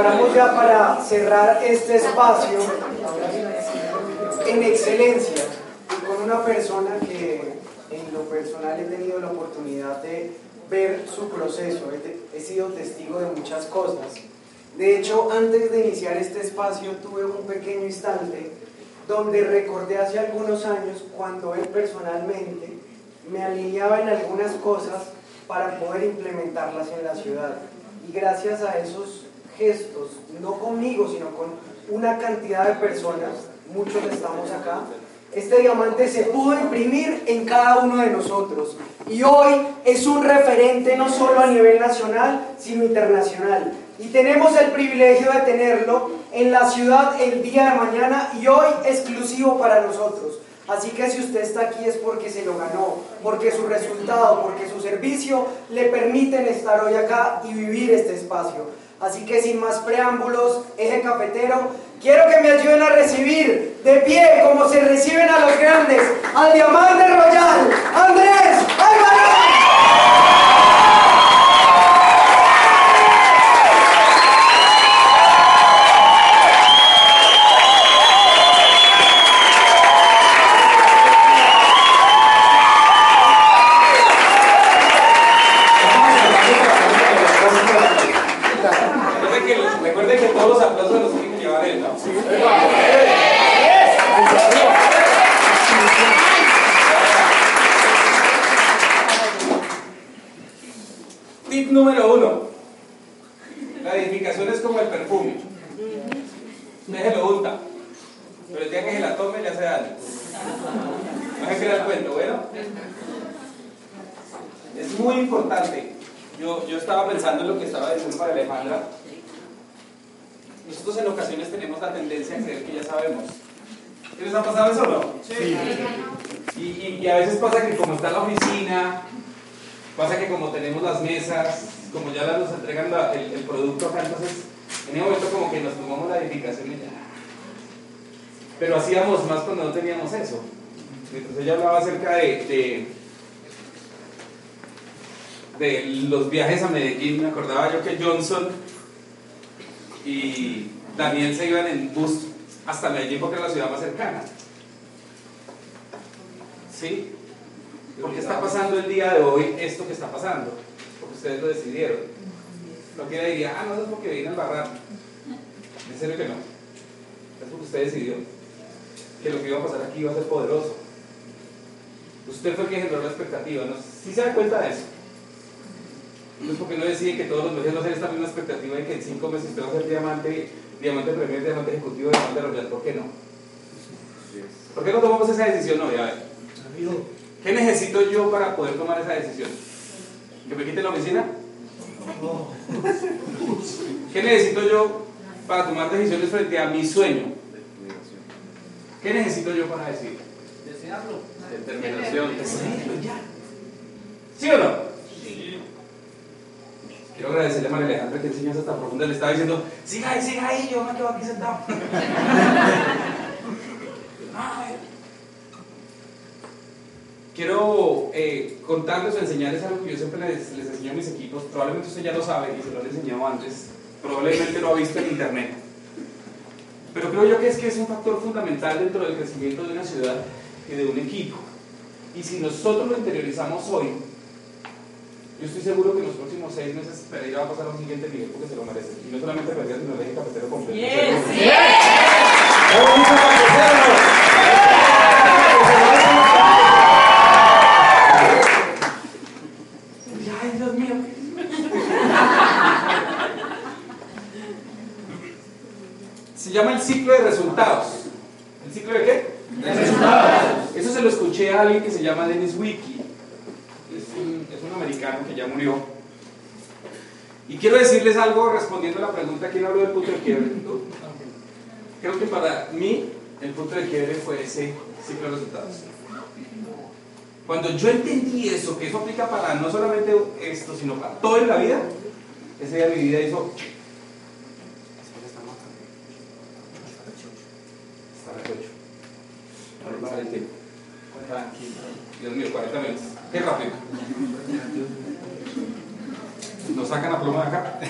preparamos ya para cerrar este espacio en excelencia y con una persona que en lo personal he tenido la oportunidad de ver su proceso, he, he sido testigo de muchas cosas. De hecho, antes de iniciar este espacio tuve un pequeño instante donde recordé hace algunos años cuando él personalmente me alineaba en algunas cosas para poder implementarlas en la ciudad. Y gracias a esos gestos, no conmigo, sino con una cantidad de personas, muchos estamos acá, este diamante se pudo imprimir en cada uno de nosotros. Y hoy es un referente no solo a nivel nacional, sino internacional. Y tenemos el privilegio de tenerlo en la ciudad el día de mañana y hoy exclusivo para nosotros. Así que si usted está aquí es porque se lo ganó, porque su resultado, porque su servicio le permiten estar hoy acá y vivir este espacio. Así que sin más preámbulos, eje cafetero, quiero que me ayuden a recibir de pie como se reciben a los grandes, al diamante royal, Andrés Álvaro. Recuerde que todos los aplausos los tiene que llevar él, ¿no? Tip número uno. La edificación es como el perfume. Usted se lo unta. Pero el día que se se crea el cuento, ¿bueno? Es muy importante. Yo, yo estaba pensando en lo que estaba diciendo para Alejandra. Nosotros en ocasiones tenemos la tendencia a creer que ya sabemos. ¿Qué les ha pasado eso o no? Sí. Y, y- y a veces pasa que como está la oficina, pasa que como tenemos las mesas, como ya nos entregan la- el, el producto acá, entonces en ese momento como que nos tomamos la edificación y ya. Pero hacíamos más cuando no teníamos eso. Entonces ella hablaba acerca de, de, de los viajes a Medellín, me acordaba yo que Johnson y Daniel se iban en bus hasta Medellín porque era la ciudad más cercana. ¿Sí? ¿Por qué está pasando el día de hoy esto que está pasando? Porque ustedes lo decidieron. No quiera diría, ah, no, es porque vine al barrar. En serio que no. Es porque usted decidió que lo que iba a pasar aquí iba a ser poderoso. Usted fue el que generó la expectativa, ¿no? ¿Sí se da cuenta de eso? Entonces, ¿por qué no decide que todos los meses va a ser esta misma expectativa de que en cinco meses usted va a ser diamante, diamante premier, diamante ejecutivo, diamante royal? ¿Por qué no? ¿Por qué no tomamos esa decisión hoy? A ver. ¿Qué necesito yo para poder tomar esa decisión? ¿Que me quite la oficina? ¿Qué necesito yo para tomar decisiones frente a mi sueño? ¿Qué necesito yo para decir? Determinación. Decidirlo ya. ¿Sí o no? Quiero agradecerle a María Alejandra que enseñanza tan profunda. Le estaba diciendo, siga ahí, siga ahí, yo me quedo aquí sentado. Ay. Quiero eh, contarles o enseñarles algo que yo siempre les, les enseño a mis equipos. Probablemente usted ya lo sabe y se lo he enseñado antes. Probablemente lo ha visto en internet. Pero creo yo que es que es un factor fundamental dentro del crecimiento de una ciudad y de un equipo. Y si nosotros lo interiorizamos hoy, yo estoy seguro que en los próximos seis meses Pereira va a pasar a un siguiente nivel porque se lo merece. Y no solamente Pereira, sino el eje cafetero completo. ¡Vamos a agradecerlo! Ay, Dios mío. Se llama el ciclo de resultados. ¿El ciclo de qué? De resultados. Eso se lo escuché a alguien que se llama Dennis Wiki. Es un, es un americano que ya murió. Y quiero decirles algo respondiendo a la pregunta: ¿quién habló del punto de quiebre? ¿Tú? Creo que para mí el punto de quiebre fue ese ciclo de resultados. Cuando yo entendí eso, que eso aplica para no solamente esto, sino para todo en la vida, ese día mi vida hizo. Está las 8. Ahora va el tiempo. Dios mío, 40 minutos. Qué rápido. Nos sacan la pluma de acá.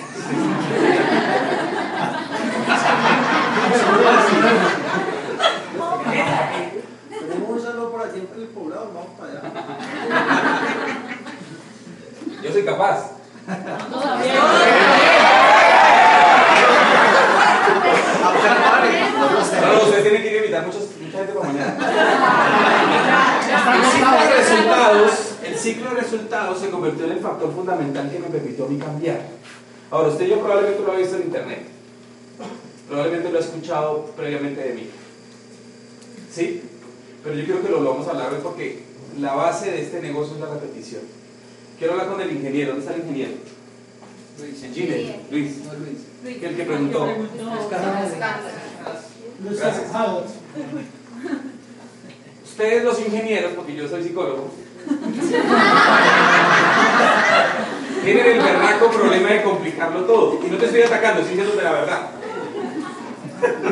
Tenemos un saludo por aquí en el poblado, vamos para allá. Yo soy capaz. No, no, ustedes tienen que ir a invitar muchos, mucha gente para mañana. El ciclo de resultados, el ciclo de resultados se convirtió en el factor fundamental que me permitió a mí cambiar. Ahora, usted yo probablemente lo ha visto en internet. Probablemente lo ha escuchado previamente de mí. ¿Sí? Pero yo quiero que lo vamos a hablar hoy porque la base de este negocio es la repetición. Quiero hablar con el ingeniero. ¿Dónde está el ingeniero? Luis. Chile. Luis. No, Luis. Que el que preguntó. Gracias. Ustedes los ingenieros, porque yo soy psicólogo, tienen el berraco problema de complicarlo todo. Y no te estoy atacando, estoy diciendo de la verdad.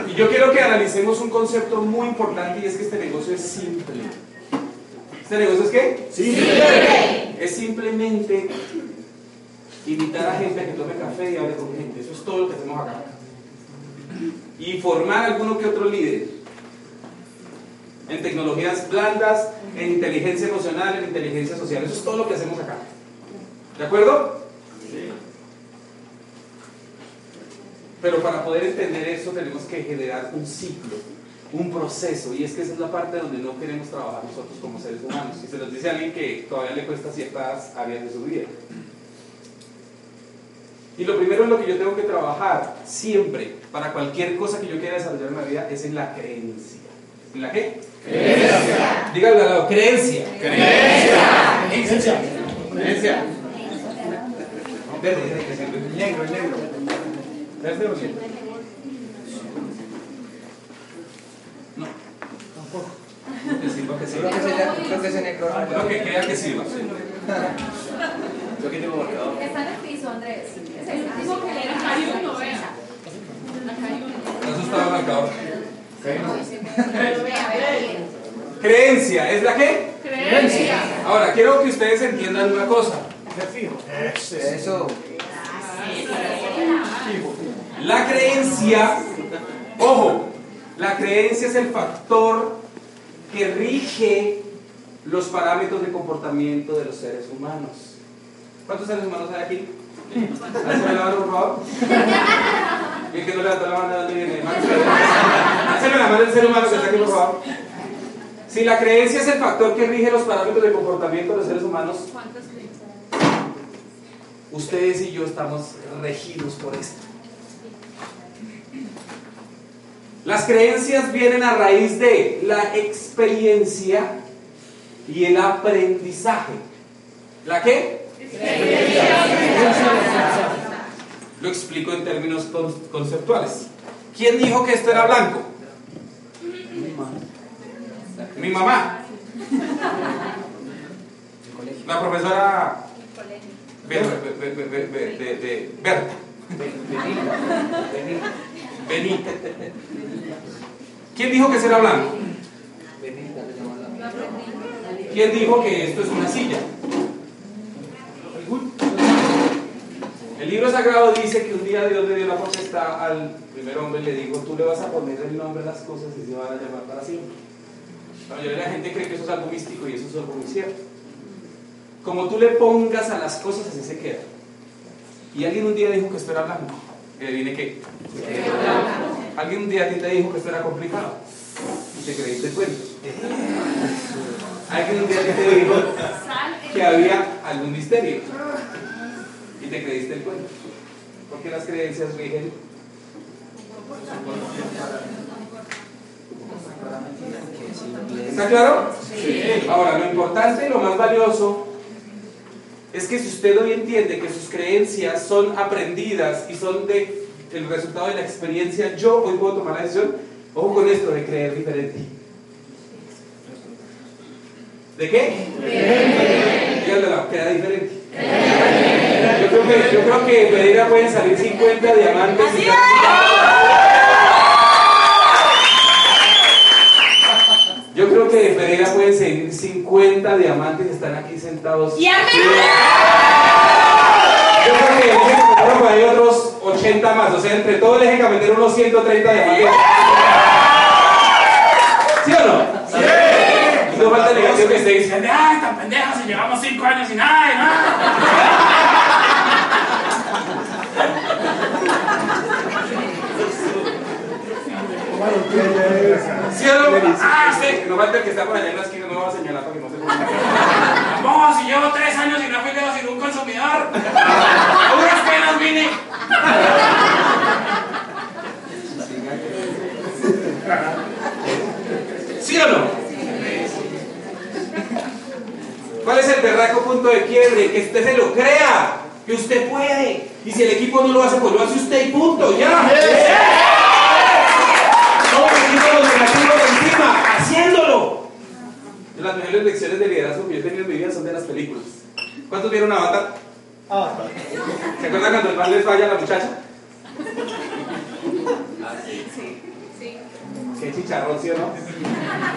Y yo quiero que analicemos un concepto muy importante y es que este negocio es simple. ¿Este negocio es qué? Simple. Es simplemente invitar a gente a que tome café y hable con gente. Eso es todo lo que hacemos acá. Y formar alguno que otro líder. En tecnologías blandas, en inteligencia emocional, en inteligencia social. Eso es todo lo que hacemos acá. ¿De acuerdo? Pero para poder entender eso tenemos que generar un ciclo, un proceso. Y es que esa es la parte donde no queremos trabajar nosotros como seres humanos. Y se los dice a alguien que todavía le cuesta ciertas áreas de su vida. Y lo primero en lo que yo tengo que trabajar siempre, para cualquier cosa que yo quiera desarrollar en la vida, es en la creencia. ¿En la qué? Creencia. Dígalo al lado, creencia. Creencia. Creencia. Creencia. Verde, negro, negro. ¿Verde o negro? No. Tampoco. Que Creo que se, creo que se negro. Lo que crea que sirva. Yo que tengo marcado. Está en el piso, Andrés. Es el Dijo que era acá hay uno, vea. Acá hay uno. Eso estaba marcado. Creencia, ¿es la qué? Creencia. Ahora, quiero que ustedes entiendan una cosa. Eso. La creencia, ojo, la creencia es el factor que rige los parámetros de comportamiento de los seres humanos. ¿Cuántos seres humanos hay aquí? Háganse la mano, por favor. Y el que no levantó la mano, ¿dónde viene? La mano del ser humano que está aquí, por favor. Si la creencia es el factor que rige los parámetros de comportamiento de los seres humanos, ¿Cuántas creencias? ustedes y yo estamos regidos por esto. Las creencias vienen a raíz de la experiencia y el aprendizaje. ¿La qué? Lo explico en términos con- conceptuales. ¿Quién dijo que esto era blanco? Mi mamá. La profesora Ber- De- Berta. Benita. ¿Quién dijo que eso era blanco? ¿Quién dijo que esto es una silla? El libro sagrado dice que un día Dios le dio la potestad al primer hombre y le dijo, tú le vas a poner el nombre a las cosas y se van a llamar para siempre. La mayoría de la gente cree que eso es algo místico y eso es algo muy cierto. Como tú le pongas a las cosas, así se queda. Y alguien un día dijo que esto era blanco. Y adivine qué. Alguien un día a ti te dijo que esto era complicado. Y te creíste el cuento. Alguien un día a ti te dijo que había algún misterio. Y te creíste el cuento. Porque las creencias rigen. ¿Está claro? Sí. Ahora, lo importante y lo más valioso es que si usted hoy entiende que sus creencias son aprendidas y son de el resultado de la experiencia, yo hoy puedo tomar la decisión, ojo con esto, de creer diferente. ¿De qué? Queda diferente. Yo creo que, yo creo que de Pereira pueden salir 50 diamantes. y- Yo creo que de Pereira pueden salir 50 diamantes y están aquí sentados. ¡Y a mí! Yo creo que en ese programa hay otros 80 más. O sea, entre todos les dejan meter unos 130 diamantes. ¿Sí o no? Sí. Y no falta el negativo que esté diciendo, ay, tan pendejos si llevamos 5 años y nada, y nada. ¿Sí o no? Ah, sí. No falta el que está por allá en la esquina, no va a señalar para que no se ponga. Vamos, si llevo 3 años y no fui sin un consumidor. A duras penas vine. ¿Sí o no? ¿Cuál es el berraco punto de quiebre? Que usted se lo crea, que usted puede. Y si el equipo no lo hace, pues lo hace usted y punto, ya. Negativos de encima, haciéndolo. Las mejores lecciones de liderazgo que yo he tenido en mi vida son de las películas. ¿Cuántos vieron Avatar? ¿Se acuerdan cuando el man les falla a la muchacha? Qué chicharrón, ¿sí o no?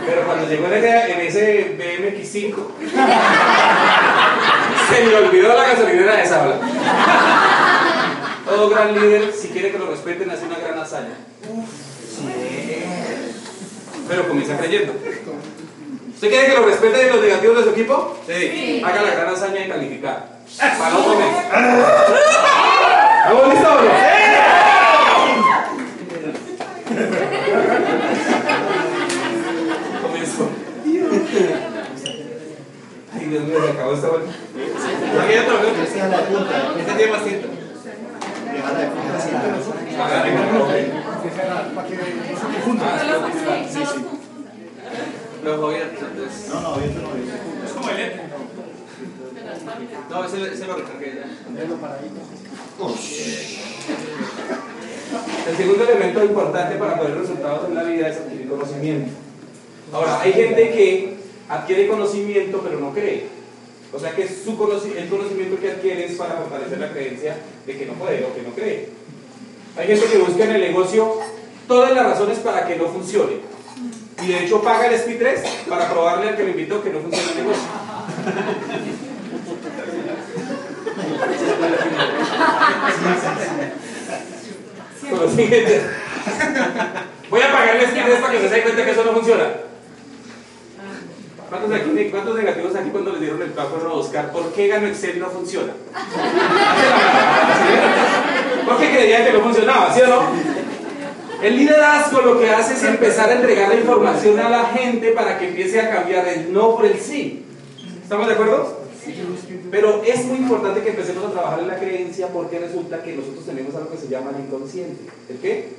Pero cuando llegó en ese, en ese BMX5, se me olvidó la gasolinera de esa ola. Todo gran líder, si quiere que lo respeten, hace una gran hazaña. Pero comienza creyendo. ¿Usted quiere que lo respeten los negativos de su equipo? Sí. Haga la gran hazaña de calificar. Para otro mes. ¿Estamos listos o no? Comenzó. Ay, Dios mío, se acabó esta vuelta. Aquí la punta. Este tiene más tinta. Deja la punta así. Ah, venga, ok. Para que no entonces. No, no, abierto no, abierto. Es como el lente. No, ese, ese lo recargué ya. El segundo elemento importante para poder resultados en la vida es adquirir conocimiento. Ahora, hay gente que adquiere conocimiento pero no cree. O sea que su conoci- el conocimiento que adquiere es para fortalecer la creencia de que no puede o que no cree. Hay gente que busca en el negocio todas las razones para que no funcione. Y de hecho paga el SP3 para probarle al que lo invitó que no funciona el negocio. Voy a pagar el SP3 para que se den cuenta que eso no funciona. ¿Cuántos, aquí- cuántos negativos aquí cuando les dieron el paso a Oscar? ¿Por qué ganó Excel no funciona? ¿Por qué creían que no funcionaba? ¿Sí o no? El liderazgo lo que hace es empezar a entregar la información a la gente para que empiece a cambiar el no por el sí. ¿Estamos de acuerdo? Pero es muy importante que empecemos a trabajar en la creencia porque resulta que nosotros tenemos algo que se llama el inconsciente. ¿El qué?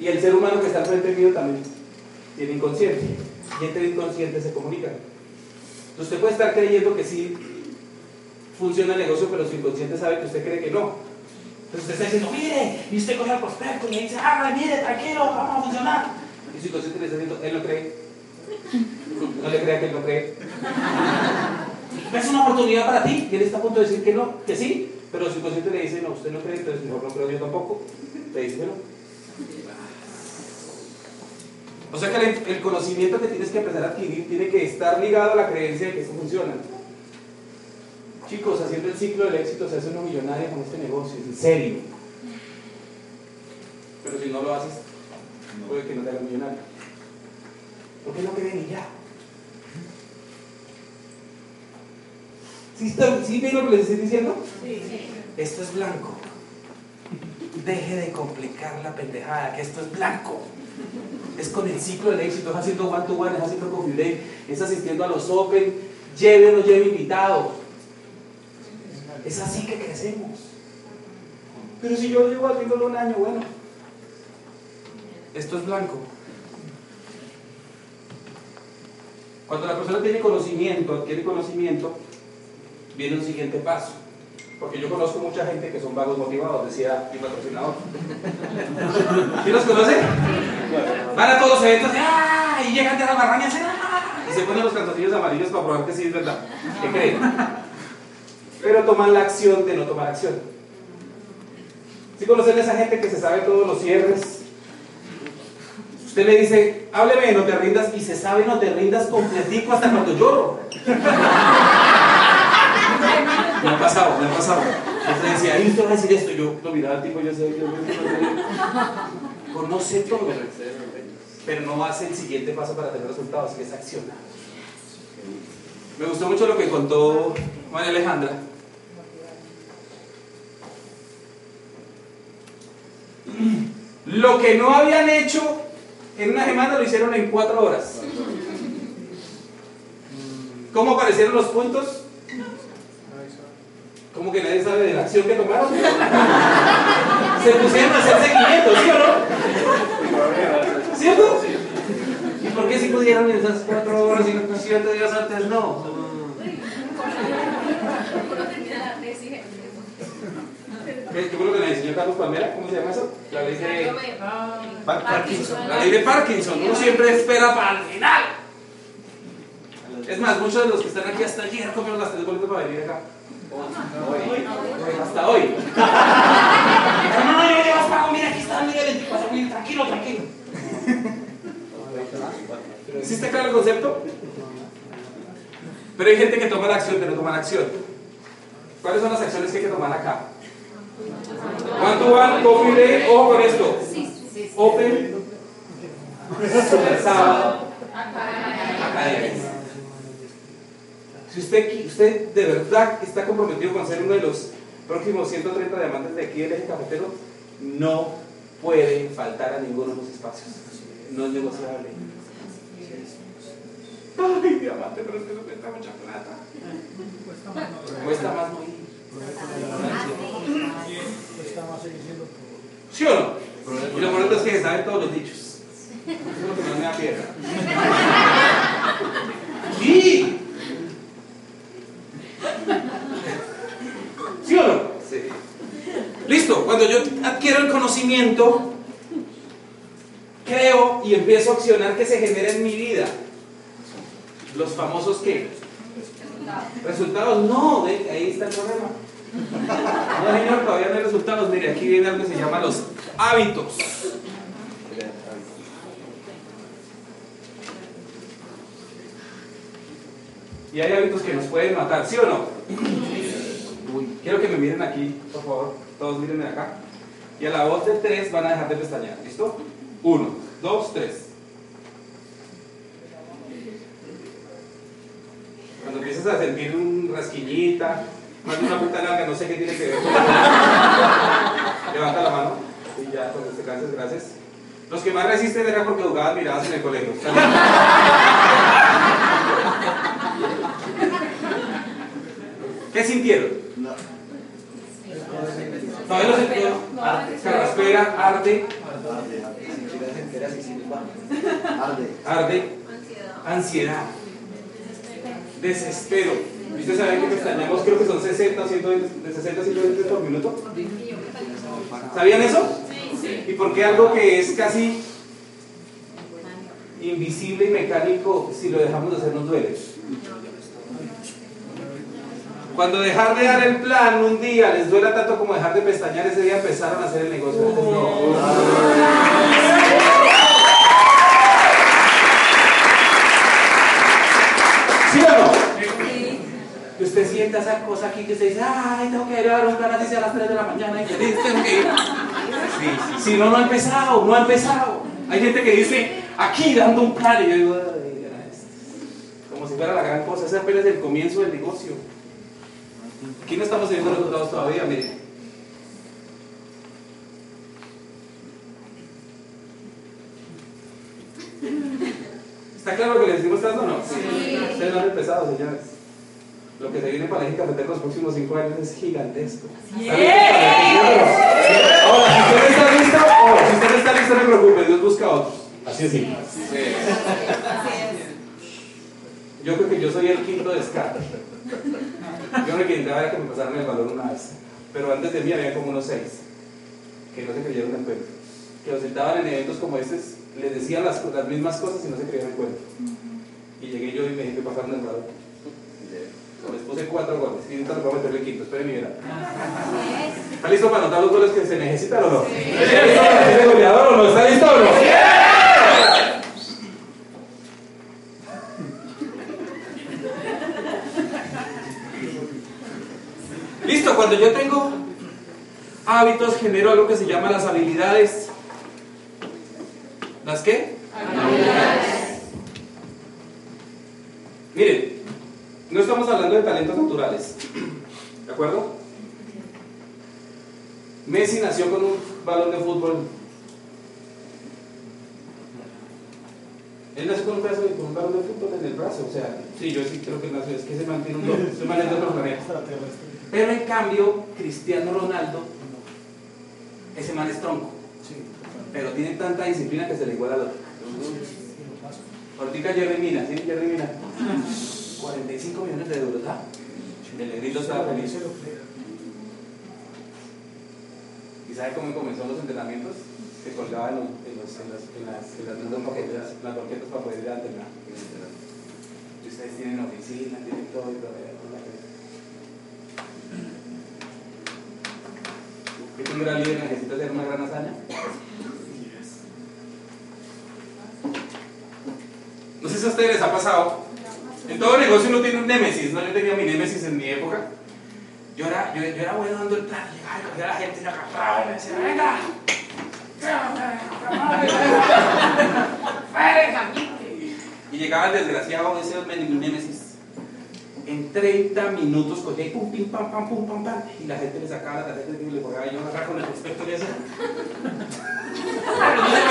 Y el ser humano que está al frente mío también tiene inconsciente. Y entre el inconsciente se comunican. Entonces usted puede estar creyendo que sí funciona el negocio, pero su inconsciente sabe que usted cree que no. Entonces usted está diciendo, mire, y usted coge el prospecto y le dice, ah, mire, tranquilo, vamos a funcionar. Y su inconsciente le está diciendo, él no cree. No le crea que él no cree. Es una oportunidad para ti. Y él está a punto de decir que no, que sí. Pero su inconsciente le dice, no, usted no cree, entonces mejor no creo yo tampoco. Le dice que no. O sea que el, el conocimiento que tienes que empezar a adquirir tiene que estar ligado a la creencia de que esto funciona. Chicos, haciendo el ciclo del éxito se hace uno millonario con este negocio, en serio. Pero si no lo haces, puede que no te hagas millonario. ¿Por qué no creen y ya? ¿Sí, está, ¿Sí ven lo que les estoy diciendo? Esto es blanco. Deje de complicar la pendejada, que esto es blanco. Es con el ciclo del éxito, es haciendo one to one, es haciendo coffee break, es asistiendo a los open, lleve o no lleve invitados. Es así que crecemos. Pero si yo llevo haciéndolo un año, bueno. Esto es blanco. Cuando la persona tiene conocimiento, adquiere conocimiento, viene un siguiente paso. Porque yo conozco mucha gente que son vagos motivados, decía mi patrocinador. ¿Quién los conoce? Van a todos los eventos ¡ah! y llegan de la barraña y ¡ah! se ponen los calzoncillos amarillos para probar que sí es verdad. ¿Qué creen? Pero toman la acción de no tomar acción. ¿Sí conocen a esa gente que se sabe todos los cierres? Usted le dice, hábleme no te rindas y se sabe no te rindas completico hasta cuando lloro. Me ha pasado, me ha pasado. Entonces decía, ¿y usted va a decir esto? Yo lo miraba al tipo, yo sé, yo, conoce todo, pero no hace el siguiente paso para tener resultados, que es accionar. Me gustó mucho lo que contó María Alejandra. Lo que no habían hecho en una semana lo hicieron en cuatro horas. ¿Cómo aparecieron los puntos? ¿Cómo que nadie sabe de la acción que tomaron? Se pusieron a hacer seguimiento, ¿sí o no? ¿Cierto? ¿Y por qué si pudieron en esas cuatro horas y siete días antes no? ¿Qué fue lo que le enseñó Carlos Palmera? ¿Cómo se llama eso? La ley de Par- Parkinson. La ley de Parkinson. Uno siempre espera para el final. Es más, muchos de los que están aquí hasta ayer comieron las tres boletas para venir acá. Hasta hoy. No, no, yo llevo pago, mira, aquí está, mira, 24 mil, tranquilo, tranquilo. ¿Sí está claro el concepto? Pero hay gente que toma la acción, pero no toma la acción. ¿Cuáles son las acciones que hay que tomar acá? One to one, coffee day, ojo con esto. Open, sábado. Si usted, usted de verdad está comprometido con ser uno de los próximos 130 diamantes de aquí del eje cafetero, no puede faltar a ninguno de los espacios. No es negociable. Ay, diamante, pero es que eso cuesta mucha plata. Cuesta más no ir. ¿Sí o no? Y lo bonito es que se saben todos los dichos. Eso es lo que más me da piedra. ¡Sí! ¿Sí o no? Sí. Listo, cuando yo adquiero el conocimiento, creo y empiezo a accionar que se genera en mi vida. Los famosos qué? Resultados, no, ahí está el problema. No, señor, todavía no hay resultados. Mire, aquí viene algo que se llama los hábitos. Y hay hábitos que nos pueden matar, ¿sí o no? Quiero que me miren aquí, por favor. Todos mírenme acá. Y a la voz de tres van a dejar de pestañear. ¿Listo? Uno, dos, tres. Cuando empieces a sentir un rasquiñita, más de una puta larga, no sé qué tiene que ver. Levanta la mano. Y ya, cuando te canses, gracias. Los que más resisten era porque jugaban miradas en el colegio. ¿Qué sintieron? ¿Todavía lo sintieron? Carraspera, arde, arde, ansiedad, desespero. ¿Y ustedes saben que pestañeamos? Creo que son 60, 120, de 60 a 120 por minuto. ¿Sabían eso? ¿Y por qué algo que es casi invisible y mecánico, si lo dejamos de hacer, nos duele? Cuando dejar de dar el plan un día les duela tanto como dejar de pestañear, ese día empezaron a hacer el negocio. No. ¿Sí o no? Que usted sienta esa cosa aquí que usted dice, ay, tengo que ir a dar un plan así a las 3 de la mañana y feliz, tengo que ir. Sí, sí, sí, no, no ha empezado, no ha empezado. Hay gente que dice, aquí dando un plan, y yo digo, "Ay, ya, es- como si fuera la gran cosa, ese apenas es el comienzo del negocio. Aquí no estamos teniendo resultados todavía, mire. ¿Está claro lo que les estoy mostrando o no? Sí. Ustedes no han empezado, señores. Lo que se viene para el eje cafetero los próximos cinco años es gigantesco. Ahora, si usted está listo, oh, si usted no está listo, no se preocupe, Dios busca a otros. Así es simple. Yo creo que yo soy el quinto descarte. Yo me intentaba era que me pasaran el balón una vez. Pero antes de mí había como unos seis que no se creyeron el cuento. Que los sentaban en eventos como estos, les decían las, las mismas cosas y no se creían el cuento. Y llegué yo y me dije que pasaron el balón. Les puse cuatro goles y ahorita les voy a meterle el quinto. Esperen y verán. ¿Está listo para anotar los goles que se necesitan o no? ¿Está listo para ser el goleador o no? ¿Está listo o no? Listo, cuando yo tengo hábitos generó algo que se llama las habilidades. ¿Las qué? Miren, no estamos hablando de talentos naturales. ¿De acuerdo? Messi nació con un balón de fútbol. Él nació con un, de- con un balón de fútbol en el brazo. O sea, sí, yo sí creo que nació. Es que se mantiene un don. Se mantiene. Pero en cambio, Cristiano Ronaldo, ese man es tronco. Pero tiene tanta disciplina que se le iguala al otro. Ahorita Jerry Mina, ¿sí? Jerry Mina. 45 millones de euros, ¿ah? El negrito estaba feliz. ¿Y sabe cómo comenzó los entrenamientos? Se colgaba en, los, en, los, en, las, en, las, en las mismas banquetas, en las banquetas para poder ir a entrenar. Y ustedes tienen oficina, tienen todo y todo. ¿Qué un gran líder necesita hacer una gran hazaña? No sé si a ustedes les ha pasado. Todo negocio uno tiene un némesis, ¿no? Yo tenía mi némesis en mi época. Yo era, yo, yo era bueno dando el plan, llegaba y cogía a la gente y la agarraba y me decía, venga. Y llegaba el desgraciado ese mi némesis. En 30 minutos cogía y pum, pim, pam, pam, pum, pam, pam. Y la gente le sacaba la tarjeta y le colgaba y yo agarraba con el prospecto y hacía.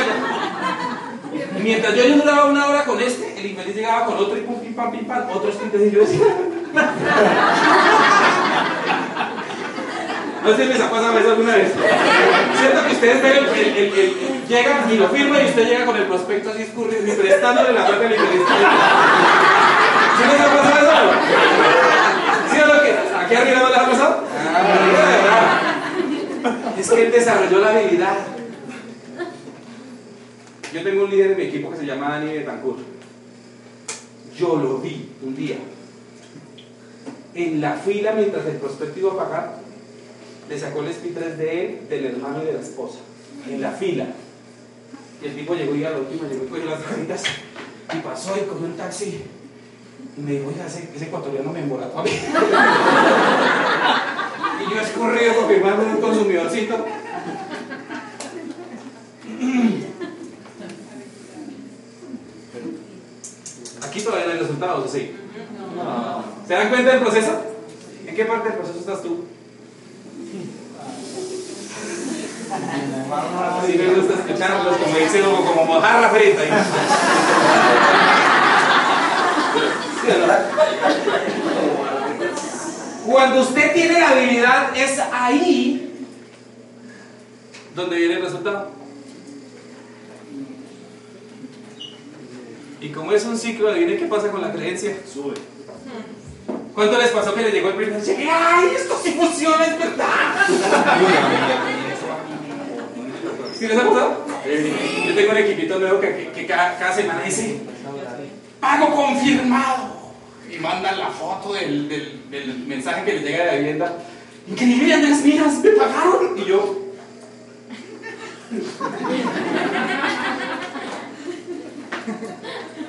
Mientras yo, yo duraba una hora con este, el infeliz llegaba con otro y pum, pim, pam, pim, pam, otro escrito y yo decía. No sé si les ha pasado eso alguna vez. Cierto que ustedes ven, el, el, el, llegan y lo firman y usted llega con el prospecto así escurrido y prestándole la plata al infeliz. ¿Sí les ha pasado eso? ¿Sí o no? que ¿Aquí arriba no les ha pasado? Ah. Es que él desarrolló la habilidad. Yo tengo un líder en mi equipo que se llama Dani Betancourt. Yo lo vi un día. En la fila mientras el prospecto iba a pagar, le sacó el SP3 de él, del hermano y de la esposa. En la fila. Y el tipo llegó y a la última llegó y cogió las tarjetas y pasó y cogió un taxi. Y me dijo, oiga, ese, ese ecuatoriano me embolató a mí. y yo escurrido confirmando un consumidorcito. Aquí todavía no hay resultados, ¿o ¿sí? ¿Se dan cuenta del proceso? ¿En qué parte del proceso estás tú? Sí, me gusta escucharlos, como dice Hugo, como mojarra frita. Cuando usted tiene la habilidad, es ahí donde viene el resultado. Y como es un ciclo, adivine qué pasa con la creencia. Sube. ¿Cuánto les pasó que les llegó el primer cheque? ¡Ay, esto sí funciona, es verdad! ¿Sí les ha pasado? Yo tengo un equipito nuevo que, que- que cada, cada semana dice pago confirmado y mandan la foto del, del- del mensaje que les llega de la vivienda increíble Andrés miras me pagaron y yo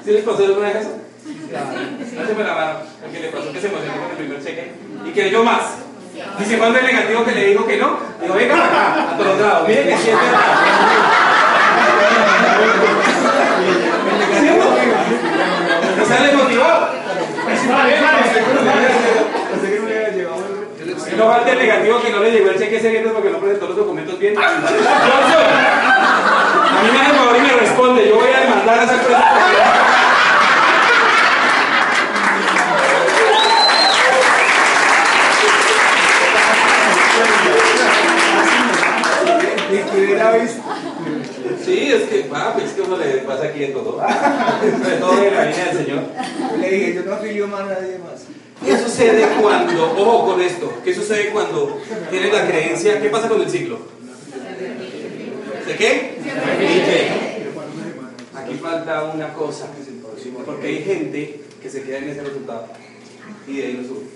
¿Sí les pasó alguna vez eso? Háceme la mano, el que le pasó que se emocionó con el primer cheque. Y que yo más. Y si cuando el negativo que le dijo que no, digo, venga acá, atolondrado, mire que es verdad. ¿Sí o sale motivado. Y no falta el negativo que no le llegó el cheque ese viernes porque no presentó los documentos bien. A mí me hace favor y me responde, yo voy a demandar a esa empresa. Sí, es que, ah, es que uno le pasa aquí en todo. Sobre todo en la línea del Señor. Le dije, yo no afilio más a nadie más. ¿Qué sucede cuando, ojo con esto, qué sucede cuando tienes la creencia? ¿Qué pasa con el ciclo? ¿De qué? Se. Aquí falta una cosa, porque hay gente que se queda en ese resultado y de ahí no sube.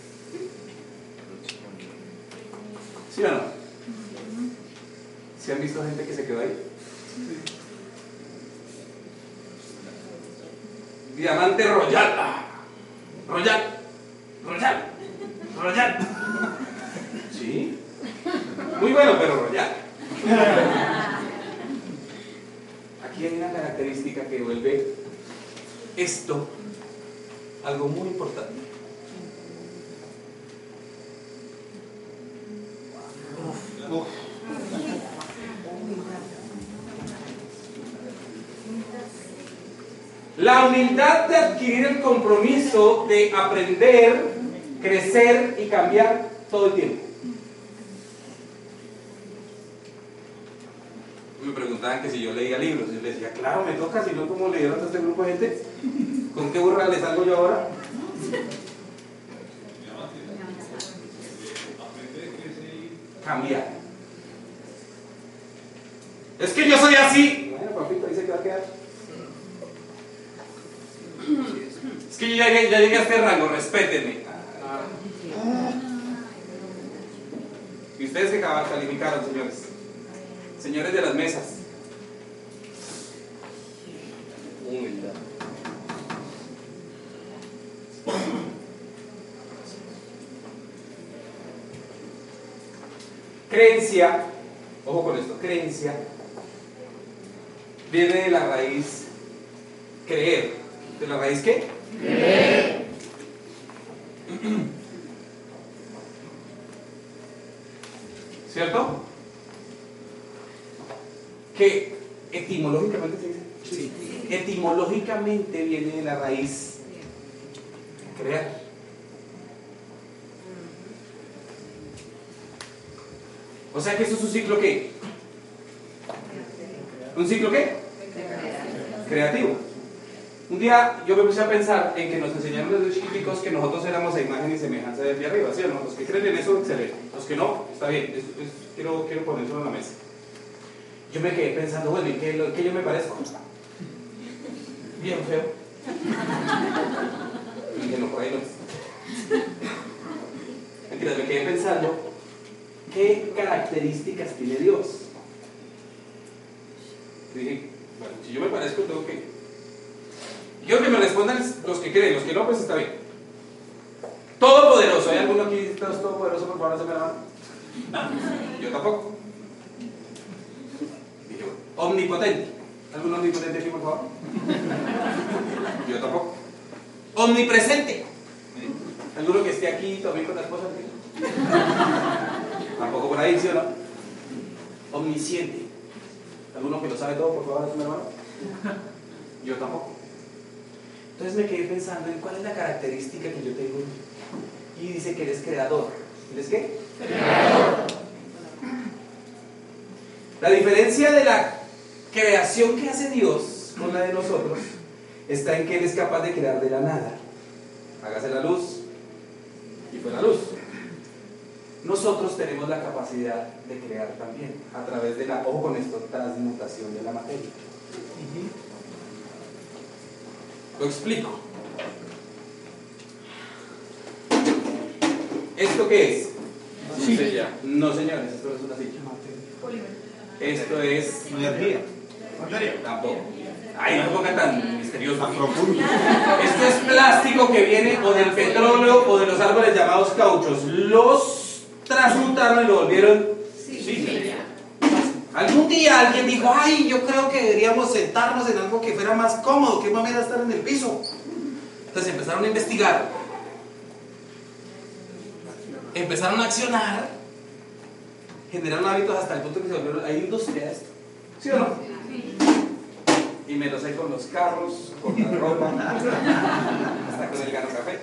¿Sí o no? ¿Sí han visto gente que se quedó ahí? Diamante Royal. Royal. Royal. Royal. ¿Sí? Muy bueno, pero royal. Aquí hay una característica que vuelve esto algo muy importante. La humildad de adquirir el compromiso de aprender, crecer y cambiar todo el tiempo. Me que si yo leía libros. Yo les decía, claro, me toca, si no, ¿cómo leyeron a este grupo de gente? ¿Con qué burra les salgo yo ahora? Cambiar. Es que yo soy así. Bueno, papito, dice que va a quedar. Es que yo ya ya llegué a este rango, respétenme. Y ustedes que calificaron, señores. Señores de las mesas. Creencia, ojo con esto, creencia viene de la raíz creer. ¿De la raíz qué? Creer. ¿Cierto? Que etimológicamente se. Sí. Etimológicamente viene de la raíz creer. O sea que eso es un ciclo qué? ¿Un ciclo qué? Creativo. Un día yo me puse a pensar en que nos enseñaron desde chiquiticos que nosotros éramos a imagen y semejanza de pie arriba, ¿sí? Los que creen en eso, excelente. Los que no, está bien, quiero, quiero ponerlo en la mesa. Yo me quedé pensando, bueno, ¿y qué, qué yo me parezco? Bien feo. Y dije, no, por ahí no es. Mentiras, me quedé pensando, ¿qué características tiene Dios? Y dije, bueno, si yo me parezco, tengo que Quiero que me respondan los que creen, los que no, pues está bien. Todopoderoso. ¿Hay alguno aquí que es todopoderoso? Por favor, hazme la mano. Yo tampoco. Omnipotente. ¿Algún omnipotente aquí, por favor? Yo tampoco. Omnipresente. ¿Alguno que esté aquí también con la esposa? Tampoco por ahí, ¿sí o no? Omnisciente. ¿Alguno que lo sabe todo, por favor, hazme la mano? Yo tampoco. Entonces me quedé pensando en cuál es la característica que yo tengo. Y dice que eres creador. ¿Eres qué? Creador. La diferencia de la creación que hace Dios con la de nosotros está en que Él es capaz de crear de la nada. Hágase la luz y fue la luz. Nosotros tenemos la capacidad de crear también a través de la, ojo con esto, transmutación de la materia. Lo explico. ¿Esto qué es? Silla. No, señores, esto no es una silla. Esto es Energía. Tampoco. Ay, no pongan tan misterioso. Esto es plástico que viene o del petróleo o de los árboles llamados cauchos. Los transmutaron y lo volvieron silla. Algún día alguien dijo, ay, yo creo que deberíamos sentarnos en algo que fuera más cómodo, que manera estar en el piso. Entonces empezaron a investigar, empezaron a accionar, generaron hábitos hasta el punto que se volvieron, hay industria esto, ¿sí o no? Y me lo sé con los carros, con la ropa, hasta con el gano café.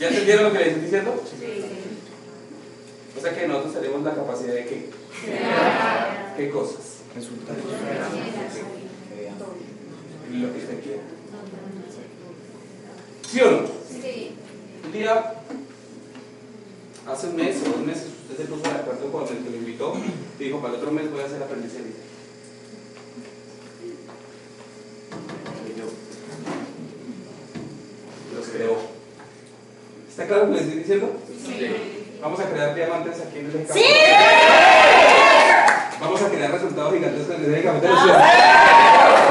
¿Ya entendieron lo que les estoy diciendo? Sí. O sea que nosotros tenemos la capacidad de qué? ¿Qué cosas? Resultados. Lo que usted quiera. ¿Sí o no? Sí. Un día, hace un mes o dos meses, se puso de acuerdo con el que lo invitó y dijo, para el otro mes voy a hacer aprendiz de vida. Los creó. ¿Está claro lo que les estoy diciendo? Sí. Vamos a crear diamantes aquí en el campo. ¡Sí! Vamos a crear resultados gigantescos en el campo.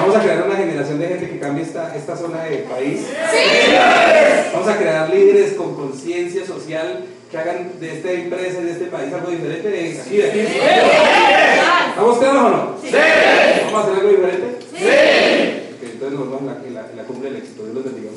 Vamos a crear una generación de gente que cambie esta, esta zona del país. ¡Sí! Vamos a crear líderes con conciencia social que hagan de esta empresa de este país algo diferente. de Aquí, de aquí. ¿Estamos claros o no? Sí. ¿Vamos a hacer algo diferente? Sí. entonces nos vemos en la, la- la cumbre del éxito. Dios los bendiga.